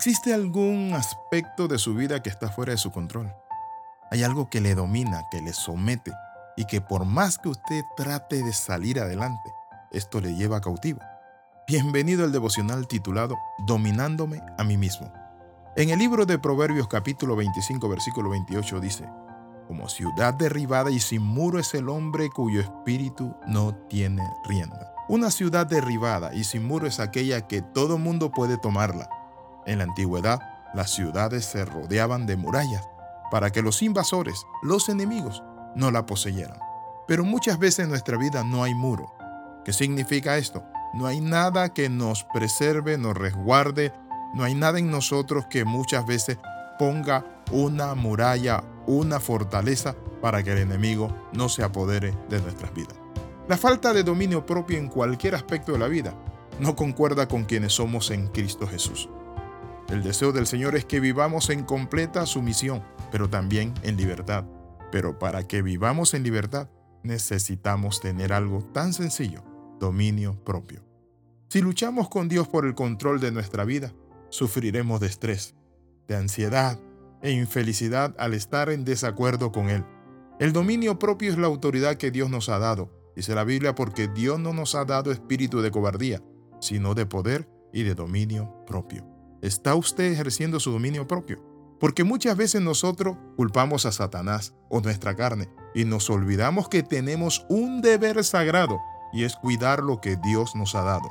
¿Existe algún aspecto de su vida que está fuera de su control? Hay algo que le domina, que le somete y que por más que usted trate de salir adelante, esto le lleva cautivo. Bienvenido al devocional titulado Dominándome a mí mismo. En el libro de Proverbios capítulo 25 versículo 28 dice, Como ciudad derribada y sin muro es el hombre cuyo espíritu no tiene rienda. Una ciudad derribada y sin muro es aquella que todo mundo puede tomarla, en la antigüedad, las ciudades se rodeaban de murallas para que los invasores, los enemigos, no la poseyeran. Pero muchas veces en nuestra vida no hay muro. ¿Qué significa esto? No hay nada que nos preserve, nos resguarde, no hay nada en nosotros que muchas veces ponga una muralla, una fortaleza para que el enemigo no se apodere de nuestras vidas. La falta de dominio propio en cualquier aspecto de la vida no concuerda con quienes somos en Cristo Jesús. El deseo del Señor es que vivamos en completa sumisión, pero también en libertad. Pero para que vivamos en libertad, necesitamos tener algo tan sencillo, dominio propio. Si luchamos con Dios por el control de nuestra vida, sufriremos de estrés, de ansiedad e infelicidad al estar en desacuerdo con Él. El dominio propio es la autoridad que Dios nos ha dado, dice la Biblia, porque Dios no nos ha dado espíritu de cobardía, sino de poder y de dominio propio. ¿Está usted ejerciendo su dominio propio? Porque muchas veces nosotros culpamos a Satanás o nuestra carne y nos olvidamos que tenemos un deber sagrado y es cuidar lo que Dios nos ha dado.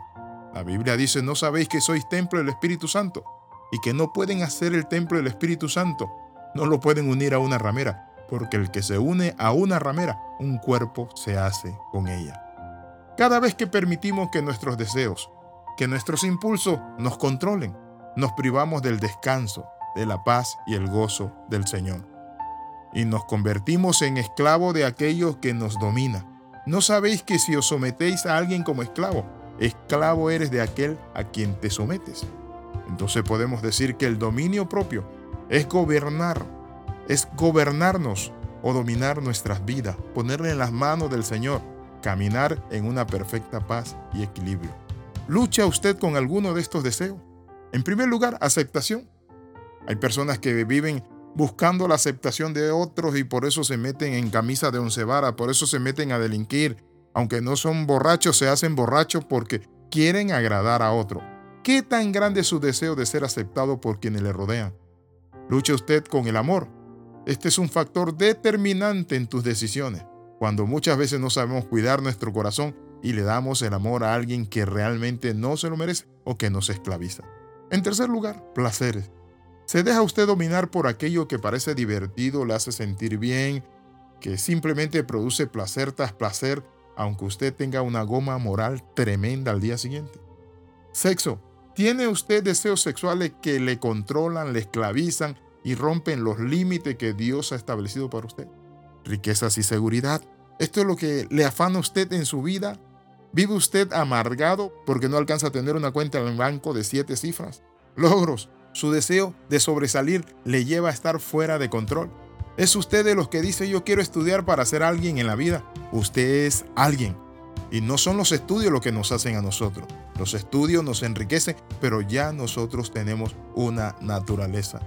La Biblia dice, no sabéis que sois templo del Espíritu Santo y que no pueden hacer el templo del Espíritu Santo, no lo pueden unir a una ramera, porque el que se une a una ramera, un cuerpo se hace con ella. Cada vez que permitimos que nuestros deseos, que nuestros impulsos nos controlen, nos privamos del descanso, de la paz y el gozo del Señor. Y nos convertimos en esclavos de aquellos que nos domina. ¿No sabéis que si os sometéis a alguien como esclavo, esclavo eres de aquel a quien te sometes? Entonces podemos decir que el dominio propio es gobernar, es gobernarnos o dominar nuestras vidas, ponerle en las manos del Señor, caminar en una perfecta paz y equilibrio. ¿Lucha usted con alguno de estos deseos? En primer lugar, aceptación. Hay personas que viven buscando la aceptación de otros y por eso se meten en camisa de once varas, por eso se meten a delinquir. Aunque no son borrachos, se hacen borrachos porque quieren agradar a otro. ¿Qué tan grande es su deseo de ser aceptado por quienes le rodean? Lucha usted con el amor. Este es un factor determinante en tus decisiones. Cuando muchas veces no sabemos cuidar nuestro corazón y le damos el amor a alguien que realmente no se lo merece o que nos esclaviza. En tercer lugar, placeres. ¿Se deja usted dominar por aquello que parece divertido, le hace sentir bien, que simplemente produce placer tras placer, aunque usted tenga una goma moral tremenda al día siguiente? Sexo. ¿Tiene usted deseos sexuales que le controlan, le esclavizan y rompen los límites que Dios ha establecido para usted? Riquezas y seguridad. ¿Esto es lo que le afana a usted en su vida? ¿Vive usted amargado porque no alcanza a tener una cuenta en el banco de siete cifras? Logros. Su deseo de sobresalir le lleva a estar fuera de control. ¿Es usted de los que dice yo quiero estudiar para ser alguien en la vida? Usted es alguien. Y no son los estudios lo que nos hacen a nosotros. Los estudios nos enriquecen, pero ya nosotros tenemos una naturaleza.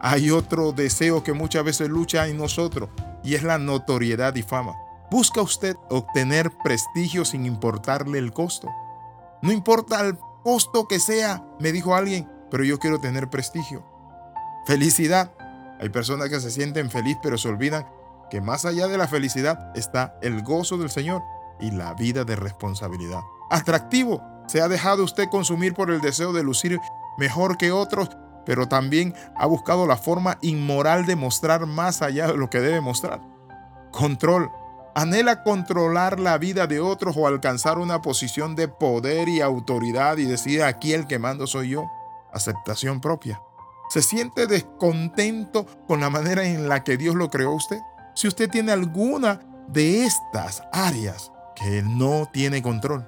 Hay otro deseo que muchas veces lucha en nosotros y es la notoriedad y fama. ¿Busca usted obtener prestigio sin importarle el costo? No importa el costo que sea, me dijo alguien, pero yo quiero tener prestigio. Felicidad. Hay personas que se sienten felices pero se olvidan que más allá de la felicidad está el gozo del Señor y la vida de responsabilidad. Atractivo. Se ha dejado usted consumir por el deseo de lucir mejor que otros, pero también ha buscado la forma inmoral de mostrar más allá de lo que debe mostrar. Control anhela controlar la vida de otros o alcanzar una posición de poder y autoridad y decir aquí el que mando soy yo. Aceptación propia. ¿Se siente descontento con la manera en la que Dios lo creó usted? Si usted tiene alguna de estas áreas que no tiene control,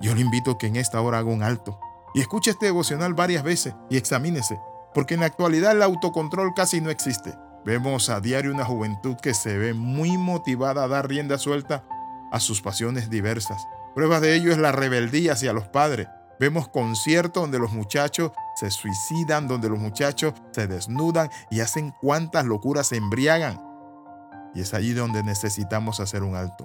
yo le invito a que en esta hora haga un alto y escuche este devocional varias veces y examínese, porque en la actualidad el autocontrol casi no existe. Vemos a diario una juventud que se ve muy motivada a dar rienda suelta a sus pasiones diversas. Prueba de ello es la rebeldía hacia los padres, Vemos conciertos donde los muchachos se suicidan, donde los muchachos se desnudan y hacen cuantas locuras se embriagan. Y es allí donde necesitamos hacer un alto.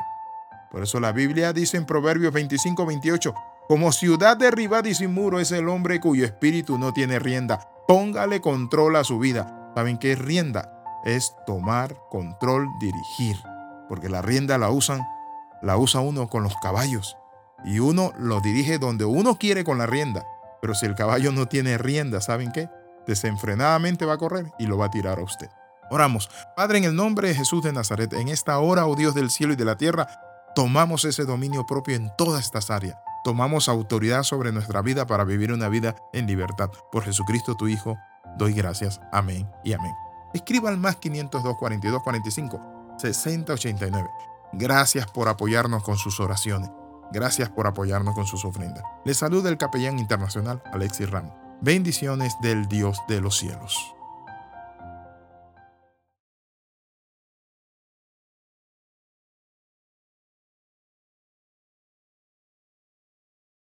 Por eso la Biblia dice en Proverbios 25, 28, como ciudad derribada y sin muro es el hombre cuyo espíritu no tiene rienda. Póngale control a su vida. ¿Saben qué es rienda? Es tomar control, dirigir. Porque la rienda la usan, la usa uno con los caballos. Y uno lo dirige donde uno quiere con la rienda. Pero si el caballo no tiene rienda, ¿saben qué? Desenfrenadamente va a correr y lo va a tirar a usted. Oramos. Padre, en el nombre de Jesús de Nazaret, en esta hora, oh Dios del cielo y de la tierra, tomamos ese dominio propio en todas estas áreas. Tomamos autoridad sobre nuestra vida para vivir una vida en libertad. Por Jesucristo tu Hijo, doy gracias. Amén y amén. Escriba al más 502 42 45 60 89. Gracias por apoyarnos con sus oraciones. Gracias por apoyarnos con sus ofrendas. Le saluda el capellán internacional Alexis Ramos. Bendiciones del Dios de los cielos.